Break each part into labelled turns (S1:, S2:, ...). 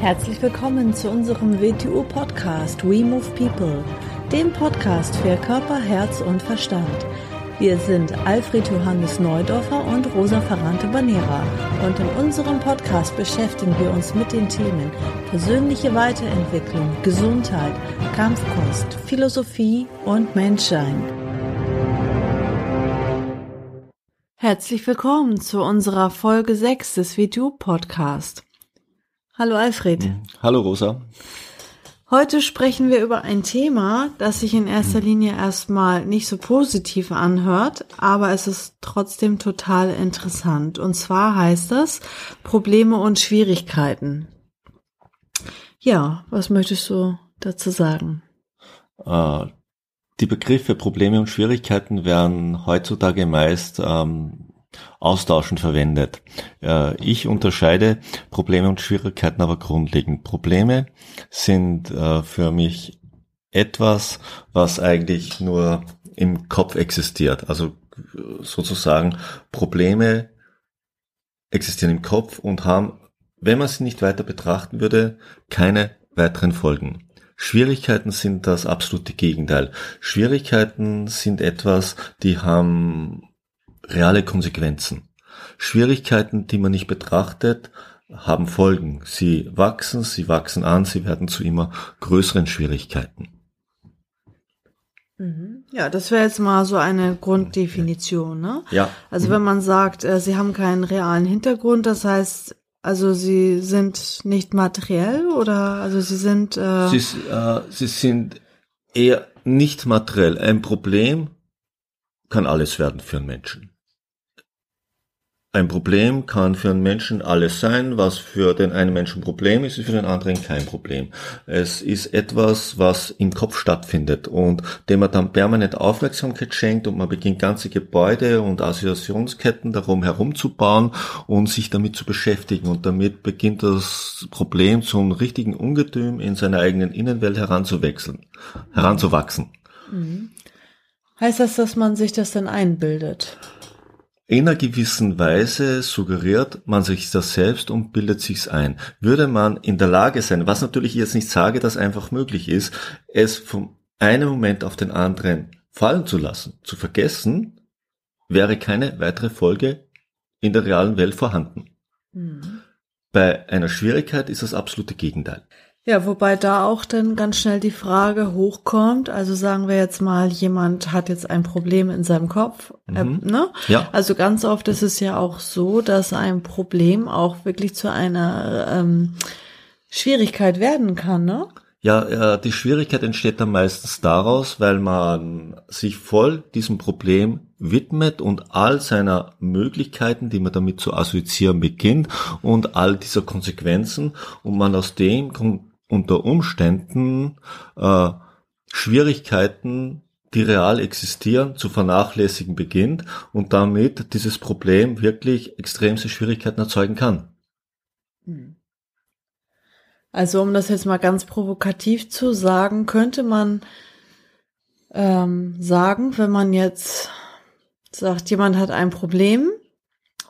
S1: Herzlich willkommen zu unserem WTU-Podcast We Move People, dem Podcast für Körper, Herz und Verstand. Wir sind Alfred Johannes Neudorfer und Rosa Ferrante Banera und in unserem Podcast beschäftigen wir uns mit den Themen persönliche Weiterentwicklung, Gesundheit, Kampfkunst, Philosophie und Menschsein. Herzlich willkommen zu unserer Folge 6 des WTU-Podcast. Hallo Alfred.
S2: Mhm. Hallo Rosa.
S1: Heute sprechen wir über ein Thema, das sich in erster Linie erstmal nicht so positiv anhört, aber es ist trotzdem total interessant. Und zwar heißt es Probleme und Schwierigkeiten. Ja, was möchtest du dazu sagen?
S2: Äh, die Begriffe Probleme und Schwierigkeiten werden heutzutage meist ähm, austauschend verwendet. Ich unterscheide Probleme und Schwierigkeiten aber grundlegend. Probleme sind äh, für mich etwas, was eigentlich nur im Kopf existiert. Also sozusagen Probleme existieren im Kopf und haben, wenn man sie nicht weiter betrachten würde, keine weiteren Folgen. Schwierigkeiten sind das absolute Gegenteil. Schwierigkeiten sind etwas, die haben reale Konsequenzen. Schwierigkeiten, die man nicht betrachtet, haben Folgen. Sie wachsen, sie wachsen an, sie werden zu immer größeren Schwierigkeiten.
S1: Mhm. Ja, das wäre jetzt mal so eine Grunddefinition, ne?
S2: Ja.
S1: Also wenn man sagt, äh, sie haben keinen realen Hintergrund, das heißt, also sie sind nicht materiell oder also sie sind. Äh
S2: sie, äh, sie sind eher nicht materiell. Ein Problem kann alles werden für einen Menschen. Ein Problem kann für einen Menschen alles sein, was für den einen Menschen Problem ist, ist für den anderen kein Problem. Es ist etwas, was im Kopf stattfindet und dem man dann permanent Aufmerksamkeit schenkt und man beginnt ganze Gebäude und Assoziationsketten darum herumzubauen und sich damit zu beschäftigen und damit beginnt das Problem zum richtigen Ungetüm in seiner eigenen Innenwelt heranzuwechseln, heranzuwachsen.
S1: Mhm. Heißt das, dass man sich das dann einbildet?
S2: In einer gewissen Weise suggeriert man sich das selbst und bildet sich's ein. Würde man in der Lage sein, was natürlich jetzt nicht sage, dass einfach möglich ist, es vom einen Moment auf den anderen fallen zu lassen, zu vergessen, wäre keine weitere Folge in der realen Welt vorhanden. Mhm. Bei einer Schwierigkeit ist das absolute Gegenteil.
S1: Ja, wobei da auch dann ganz schnell die Frage hochkommt. Also sagen wir jetzt mal, jemand hat jetzt ein Problem in seinem Kopf. Äh, mhm. Äh, ne?
S2: ja.
S1: Also ganz oft ist es ja auch so, dass ein Problem auch wirklich zu einer ähm, Schwierigkeit werden kann, ne?
S2: Ja, äh, die Schwierigkeit entsteht dann meistens daraus, weil man sich voll diesem Problem widmet und all seiner Möglichkeiten, die man damit zu assoziieren beginnt und all dieser Konsequenzen und man aus dem unter Umständen äh, Schwierigkeiten, die real existieren, zu vernachlässigen beginnt und damit dieses Problem wirklich extremste Schwierigkeiten erzeugen kann. Hm.
S1: Also um das jetzt mal ganz provokativ zu sagen, könnte man ähm, sagen, wenn man jetzt sagt, jemand hat ein Problem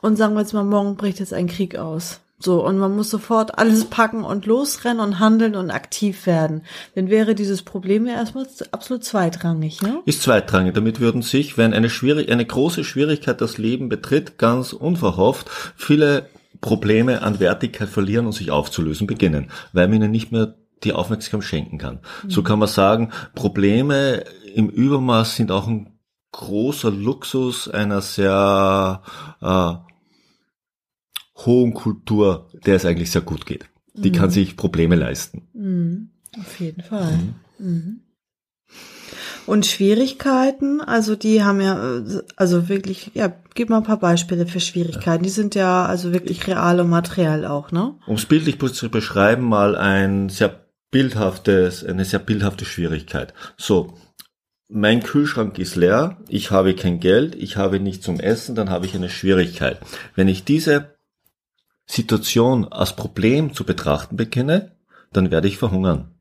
S1: und sagen wir jetzt mal, morgen bricht jetzt ein Krieg aus. So, und man muss sofort alles packen und losrennen und handeln und aktiv werden. Dann wäre dieses Problem ja erstmal absolut zweitrangig, ne?
S2: Ist zweitrangig. Damit würden sich, wenn eine schwierig, eine große Schwierigkeit das Leben betritt, ganz unverhofft, viele Probleme an Wertigkeit verlieren und sich aufzulösen beginnen, weil man ihnen nicht mehr die Aufmerksamkeit schenken kann. Mhm. So kann man sagen, Probleme im Übermaß sind auch ein großer Luxus einer sehr äh, hohen Kultur, der es eigentlich sehr gut geht. Die mhm. kann sich Probleme leisten.
S1: Mhm. Auf jeden Fall. Mhm. mhm. Und Schwierigkeiten, also die haben ja, also wirklich, ja, gib mal ein paar Beispiele für Schwierigkeiten. Die sind ja also wirklich real und materiell auch, ne?
S2: Um es bildlich zu beschreiben, mal ein sehr bildhaftes, eine sehr bildhafte Schwierigkeit. So, mein Kühlschrank ist leer, ich habe kein Geld, ich habe nichts zum Essen, dann habe ich eine Schwierigkeit. Wenn ich diese Situation als Problem zu betrachten beginne, dann werde ich verhungern.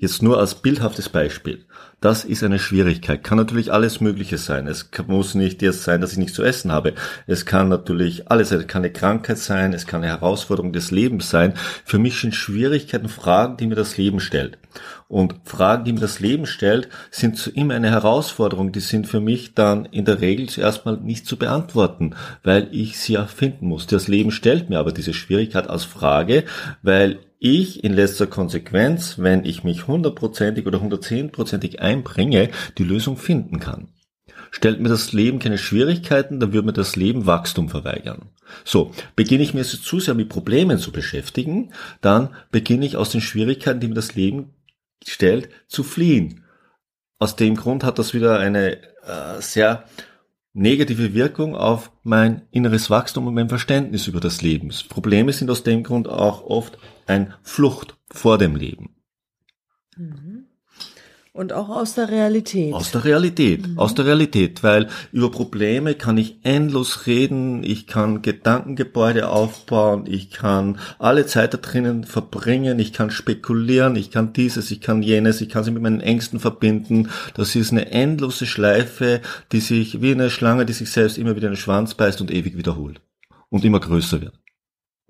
S2: Jetzt nur als bildhaftes Beispiel. Das ist eine Schwierigkeit. Kann natürlich alles Mögliche sein. Es muss nicht jetzt sein, dass ich nichts zu essen habe. Es kann natürlich alles sein. Es kann eine Krankheit sein. Es kann eine Herausforderung des Lebens sein. Für mich sind Schwierigkeiten Fragen, die mir das Leben stellt. Und Fragen, die mir das Leben stellt, sind immer eine Herausforderung. Die sind für mich dann in der Regel zuerst mal nicht zu beantworten, weil ich sie erfinden muss. Das Leben stellt mir aber diese Schwierigkeit als Frage, weil ich in letzter Konsequenz, wenn ich mich hundertprozentig oder hundertzehnprozentig einbringe, die Lösung finden kann. Stellt mir das Leben keine Schwierigkeiten, dann würde mir das Leben Wachstum verweigern. So, beginne ich mir zu sehr mit Problemen zu beschäftigen, dann beginne ich aus den Schwierigkeiten, die mir das Leben stellt, zu fliehen. Aus dem Grund hat das wieder eine äh, sehr negative Wirkung auf mein inneres Wachstum und mein Verständnis über das Leben. Probleme sind aus dem Grund auch oft ein Flucht vor dem Leben.
S1: Mhm. Und auch aus der Realität.
S2: Aus der Realität, mhm. aus der Realität, weil über Probleme kann ich endlos reden, ich kann Gedankengebäude aufbauen, ich kann alle Zeit da drinnen verbringen, ich kann spekulieren, ich kann dieses, ich kann jenes, ich kann sie mit meinen Ängsten verbinden. Das ist eine endlose Schleife, die sich wie eine Schlange, die sich selbst immer wieder in den Schwanz beißt und ewig wiederholt und immer größer wird.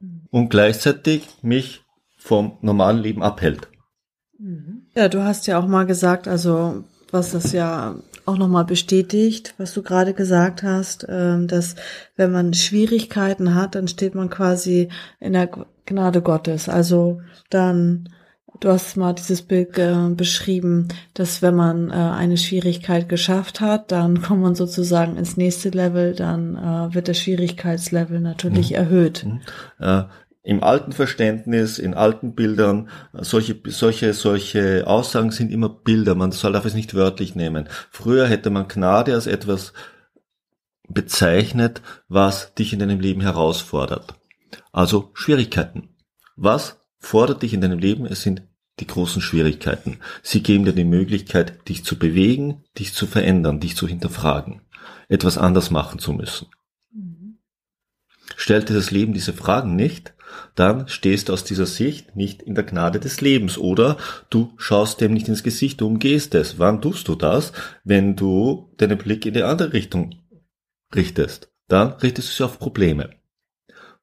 S2: Mhm. Und gleichzeitig mich vom normalen Leben abhält.
S1: Ja, du hast ja auch mal gesagt, also was das ja auch nochmal bestätigt, was du gerade gesagt hast, ähm, dass wenn man Schwierigkeiten hat, dann steht man quasi in der Gnade Gottes. Also dann, du hast mal dieses Bild beschrieben, dass wenn man äh, eine Schwierigkeit geschafft hat, dann kommt man sozusagen ins nächste Level, dann äh, wird das Schwierigkeitslevel natürlich mhm. erhöht. Mhm.
S2: Äh, im alten Verständnis, in alten Bildern, solche, solche, solche Aussagen sind immer Bilder. Man soll darf es nicht wörtlich nehmen. Früher hätte man Gnade als etwas bezeichnet, was dich in deinem Leben herausfordert. Also Schwierigkeiten. Was fordert dich in deinem Leben? Es sind die großen Schwierigkeiten. Sie geben dir die Möglichkeit, dich zu bewegen, dich zu verändern, dich zu hinterfragen, etwas anders machen zu müssen. Mhm. Stellt dir das Leben diese Fragen nicht, dann stehst du aus dieser Sicht nicht in der Gnade des Lebens oder du schaust dem nicht ins Gesicht, du umgehst es. Wann tust du das? Wenn du deinen Blick in die andere Richtung richtest. Dann richtest du sie auf Probleme.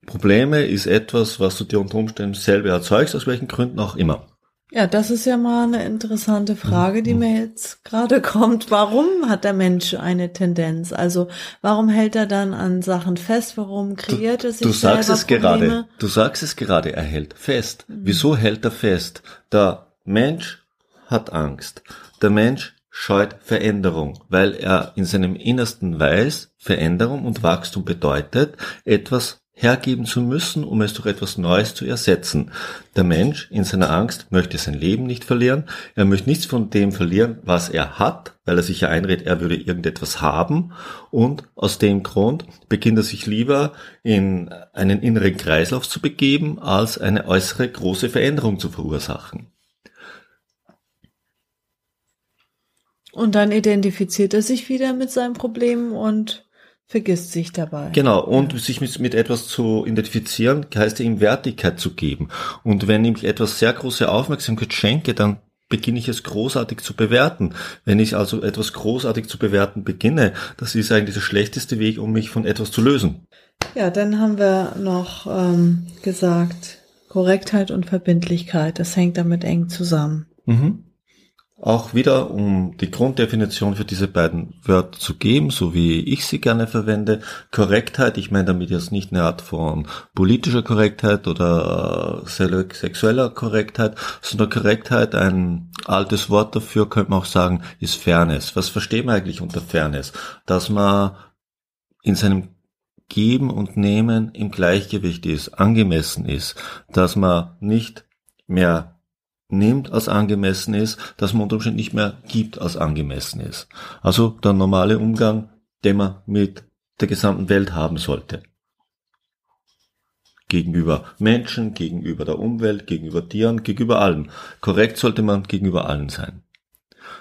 S2: Probleme ist etwas, was du dir unter Umständen selber erzeugst, aus welchen Gründen auch immer.
S1: Ja, das ist ja mal eine interessante Frage, die mir jetzt gerade kommt. Warum hat der Mensch eine Tendenz? Also warum hält er dann an Sachen fest? Warum kreiert
S2: er
S1: sich
S2: Du sagst es Probleme? gerade. Du sagst es gerade. Er hält fest. Mhm. Wieso hält er fest? Der Mensch hat Angst. Der Mensch scheut Veränderung, weil er in seinem Innersten weiß, Veränderung und Wachstum bedeutet, etwas hergeben zu müssen, um es durch etwas Neues zu ersetzen. Der Mensch in seiner Angst möchte sein Leben nicht verlieren. Er möchte nichts von dem verlieren, was er hat, weil er sich ja einredet, er würde irgendetwas haben. Und aus dem Grund beginnt er sich lieber in einen inneren Kreislauf zu begeben, als eine äußere große Veränderung zu verursachen.
S1: Und dann identifiziert er sich wieder mit seinem Problem und vergisst sich dabei.
S2: Genau, und ja. sich mit, mit etwas zu identifizieren, heißt ihm Wertigkeit zu geben. Und wenn ich etwas sehr große Aufmerksamkeit schenke, dann beginne ich es großartig zu bewerten. Wenn ich also etwas großartig zu bewerten beginne, das ist eigentlich der schlechteste Weg, um mich von etwas zu lösen.
S1: Ja, dann haben wir noch ähm, gesagt, Korrektheit und Verbindlichkeit, das hängt damit eng zusammen.
S2: Mhm. Auch wieder, um die Grunddefinition für diese beiden Wörter zu geben, so wie ich sie gerne verwende. Korrektheit, ich meine damit jetzt nicht eine Art von politischer Korrektheit oder äh, sexueller Korrektheit, sondern Korrektheit, ein altes Wort dafür, könnte man auch sagen, ist Fairness. Was versteht man eigentlich unter Fairness? Dass man in seinem Geben und Nehmen im Gleichgewicht ist, angemessen ist, dass man nicht mehr nimmt, als angemessen ist, dass man unter Umständen nicht mehr gibt, als angemessen ist. Also der normale Umgang, den man mit der gesamten Welt haben sollte. Gegenüber Menschen, gegenüber der Umwelt, gegenüber Tieren, gegenüber allem. Korrekt sollte man gegenüber allen sein.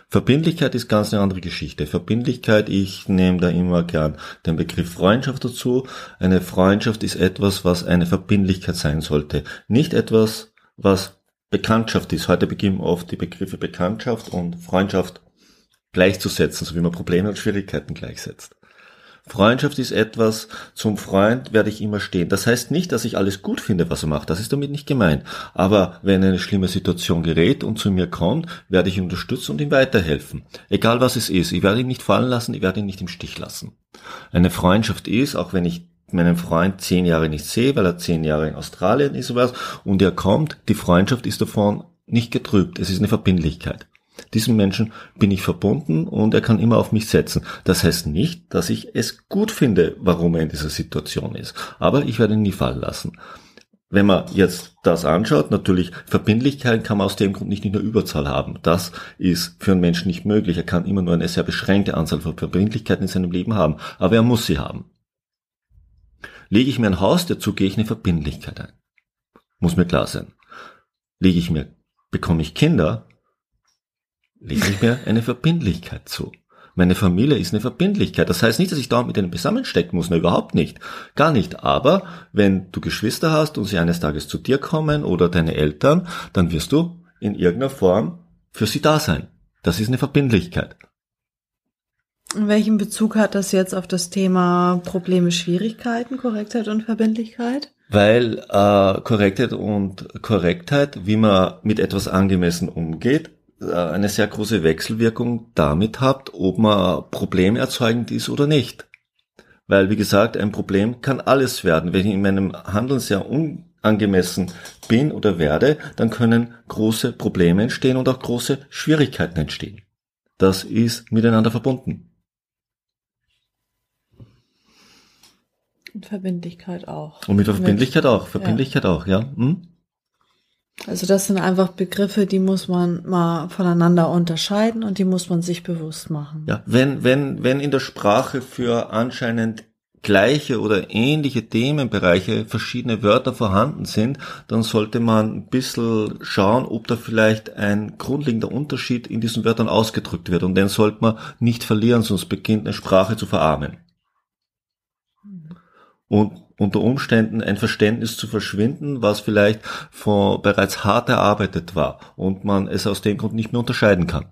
S2: Verbindlichkeit ist ganz eine andere Geschichte. Verbindlichkeit, ich nehme da immer gern den Begriff Freundschaft dazu. Eine Freundschaft ist etwas, was eine Verbindlichkeit sein sollte. Nicht etwas, was Bekanntschaft ist. Heute beginnen oft die Begriffe Bekanntschaft und Freundschaft gleichzusetzen, so wie man Probleme und Schwierigkeiten gleichsetzt. Freundschaft ist etwas, zum Freund werde ich immer stehen. Das heißt nicht, dass ich alles gut finde, was er macht. Das ist damit nicht gemeint. Aber wenn eine schlimme Situation gerät und zu mir kommt, werde ich ihn unterstützen und ihm weiterhelfen. Egal was es ist. Ich werde ihn nicht fallen lassen, ich werde ihn nicht im Stich lassen. Eine Freundschaft ist, auch wenn ich meinen Freund zehn Jahre nicht sehe, weil er zehn Jahre in Australien ist oder was, und er kommt, die Freundschaft ist davon nicht getrübt. Es ist eine Verbindlichkeit. Diesem Menschen bin ich verbunden und er kann immer auf mich setzen. Das heißt nicht, dass ich es gut finde, warum er in dieser Situation ist. Aber ich werde ihn nie fallen lassen. Wenn man jetzt das anschaut, natürlich Verbindlichkeiten kann man aus dem Grund nicht in der Überzahl haben. Das ist für einen Menschen nicht möglich. Er kann immer nur eine sehr beschränkte Anzahl von Verbindlichkeiten in seinem Leben haben. Aber er muss sie haben. Lege ich mir ein Haus, dazu gehe ich eine Verbindlichkeit ein. Muss mir klar sein. Lege ich mir, bekomme ich Kinder, lege ich mir eine Verbindlichkeit zu. Meine Familie ist eine Verbindlichkeit. Das heißt nicht, dass ich da mit denen zusammenstecken muss, ne, überhaupt nicht. Gar nicht. Aber wenn du Geschwister hast und sie eines Tages zu dir kommen oder deine Eltern, dann wirst du in irgendeiner Form für sie da sein. Das ist eine Verbindlichkeit.
S1: In welchem Bezug hat das jetzt auf das Thema Probleme, Schwierigkeiten, Korrektheit und Verbindlichkeit?
S2: Weil äh, Korrektheit und Korrektheit, wie man mit etwas angemessen umgeht, äh, eine sehr große Wechselwirkung damit habt, ob man problemerzeugend ist oder nicht. Weil, wie gesagt, ein Problem kann alles werden. Wenn ich in meinem Handeln sehr unangemessen bin oder werde, dann können große Probleme entstehen und auch große Schwierigkeiten entstehen. Das ist miteinander verbunden.
S1: Und Verbindlichkeit auch.
S2: Und mit Verbindlichkeit auch. Verbindlichkeit ja. auch, ja. Hm?
S1: Also das sind einfach Begriffe, die muss man mal voneinander unterscheiden und die muss man sich bewusst machen.
S2: Ja, wenn, wenn, wenn in der Sprache für anscheinend gleiche oder ähnliche Themenbereiche verschiedene Wörter vorhanden sind, dann sollte man ein bisschen schauen, ob da vielleicht ein grundlegender Unterschied in diesen Wörtern ausgedrückt wird. Und den sollte man nicht verlieren, sonst beginnt eine Sprache zu verarmen. Und unter Umständen ein Verständnis zu verschwinden, was vielleicht vor bereits hart erarbeitet war und man es aus dem Grund nicht mehr unterscheiden kann.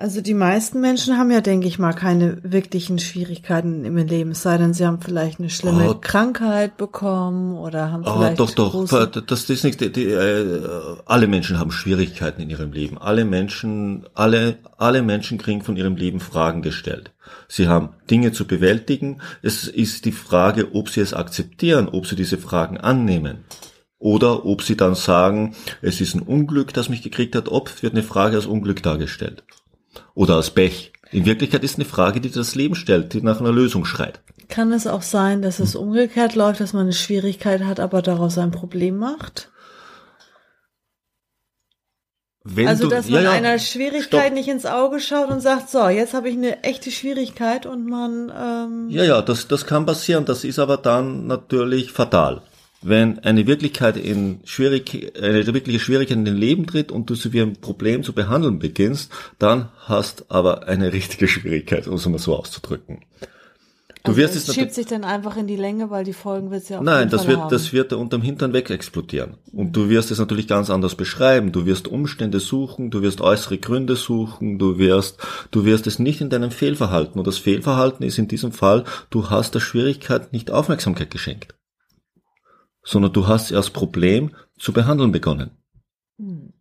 S1: Also die meisten Menschen haben ja, denke ich mal, keine wirklichen Schwierigkeiten im Leben, es sei denn, sie haben vielleicht eine schlimme oh, Krankheit bekommen oder haben oh, vielleicht
S2: doch doch das ist nicht die, die, äh, alle Menschen haben Schwierigkeiten in ihrem Leben. Alle Menschen alle alle Menschen kriegen von ihrem Leben Fragen gestellt. Sie haben Dinge zu bewältigen. Es ist die Frage, ob sie es akzeptieren, ob sie diese Fragen annehmen. Oder ob sie dann sagen, es ist ein Unglück, das mich gekriegt hat. Oft wird eine Frage als Unglück dargestellt oder aus Pech. In Wirklichkeit ist eine Frage, die das Leben stellt, die nach einer Lösung schreit.
S1: Kann es auch sein, dass es umgekehrt läuft, dass man eine Schwierigkeit hat, aber daraus ein Problem macht? Wenn also, dass man ja, ja, einer Schwierigkeit stopp. nicht ins Auge schaut und sagt, so, jetzt habe ich eine echte Schwierigkeit und man. Ähm
S2: ja, ja, das, das kann passieren. Das ist aber dann natürlich fatal wenn eine Wirklichkeit in schwierig, eine wirkliche Schwierigkeit in dein Leben tritt und du sie wie ein Problem zu behandeln beginnst, dann hast aber eine richtige Schwierigkeit, um es mal so auszudrücken.
S1: Du also wirst es schiebt sich dann einfach in die Länge, weil die Folgen wird es ja auch
S2: Nein, das wird, haben. das wird unterm Hintern weg explodieren. Und du wirst es natürlich ganz anders beschreiben. Du wirst Umstände suchen, du wirst äußere Gründe suchen, du wirst, du wirst es nicht in deinem Fehlverhalten. Und das Fehlverhalten ist in diesem Fall, du hast der Schwierigkeit nicht Aufmerksamkeit geschenkt sondern du hast erst Problem zu behandeln begonnen. Hm.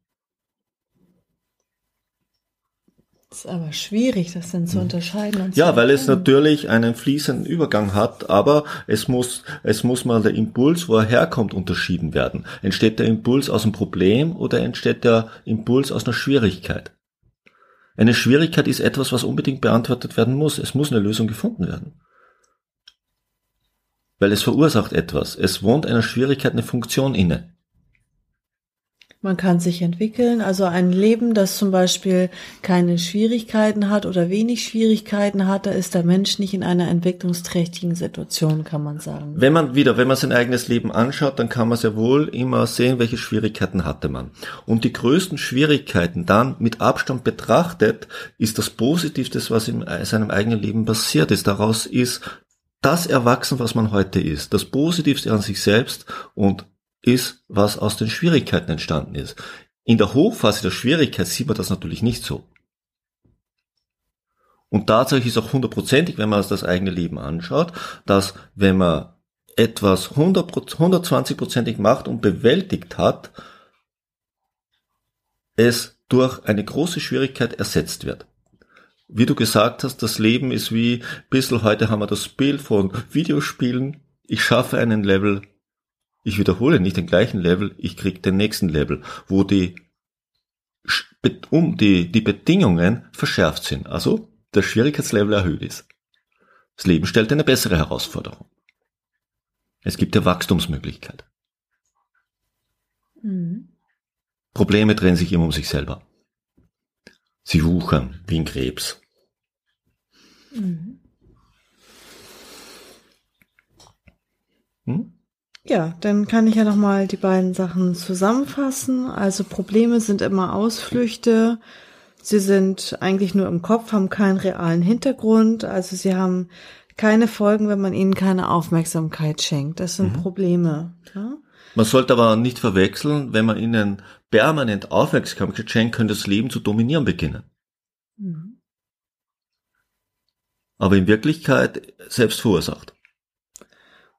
S1: Das ist aber schwierig, das dann zu hm. unterscheiden. Und
S2: ja, weil es natürlich einen fließenden Übergang hat, aber es muss, es muss mal der Impuls, wo er herkommt, unterschieden werden. Entsteht der Impuls aus einem Problem oder entsteht der Impuls aus einer Schwierigkeit? Eine Schwierigkeit ist etwas, was unbedingt beantwortet werden muss. Es muss eine Lösung gefunden werden weil es verursacht etwas. Es wohnt einer Schwierigkeit eine Funktion inne.
S1: Man kann sich entwickeln, also ein Leben, das zum Beispiel keine Schwierigkeiten hat oder wenig Schwierigkeiten hat, da ist der Mensch nicht in einer entwicklungsträchtigen Situation, kann man sagen.
S2: Wenn man wieder, wenn man sein eigenes Leben anschaut, dann kann man sehr wohl immer sehen, welche Schwierigkeiten hatte man. Und die größten Schwierigkeiten dann mit Abstand betrachtet, ist das Positivste, was in seinem eigenen Leben passiert ist. Daraus ist das erwachsen, was man heute ist, das Positivste an sich selbst und ist, was aus den Schwierigkeiten entstanden ist. In der Hochphase der Schwierigkeit sieht man das natürlich nicht so. Und tatsächlich ist auch hundertprozentig, wenn man das eigene Leben anschaut, dass wenn man etwas 120-prozentig macht und bewältigt hat, es durch eine große Schwierigkeit ersetzt wird. Wie du gesagt hast, das Leben ist wie, bisschen heute haben wir das Bild von Videospielen. Ich schaffe einen Level, ich wiederhole nicht den gleichen Level, ich krieg den nächsten Level, wo die, um die, die Bedingungen verschärft sind. Also der Schwierigkeitslevel erhöht ist. Das Leben stellt eine bessere Herausforderung. Es gibt eine Wachstumsmöglichkeit. Mhm. Probleme drehen sich immer um sich selber. Sie wuchern wie ein Krebs. Mhm.
S1: Hm? Ja, dann kann ich ja noch mal die beiden Sachen zusammenfassen. Also Probleme sind immer Ausflüchte. Sie sind eigentlich nur im Kopf, haben keinen realen Hintergrund. Also sie haben keine Folgen, wenn man ihnen keine Aufmerksamkeit schenkt. Das sind mhm. Probleme. Ja?
S2: Man sollte aber nicht verwechseln, wenn man ihnen permanent Aufmerksamkeit schenkt, könnte das Leben zu dominieren beginnen. Mhm. Aber in Wirklichkeit selbst verursacht.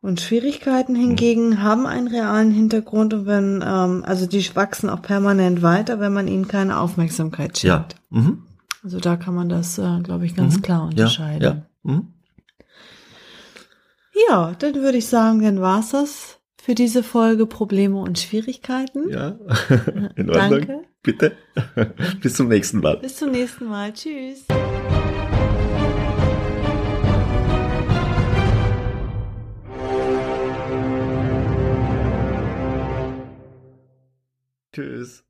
S1: Und Schwierigkeiten hingegen mhm. haben einen realen Hintergrund und wenn, ähm, also die wachsen auch permanent weiter, wenn man ihnen keine Aufmerksamkeit schenkt. Ja. Mhm. Also da kann man das, äh, glaube ich, ganz mhm. klar unterscheiden. Ja. Ja. Mhm. ja, dann würde ich sagen, dann war's das für diese Folge Probleme und Schwierigkeiten.
S2: Ja, in Ordnung. Danke. Bitte. Bis zum nächsten Mal.
S1: Bis zum nächsten Mal. Tschüss.
S2: Tschüss.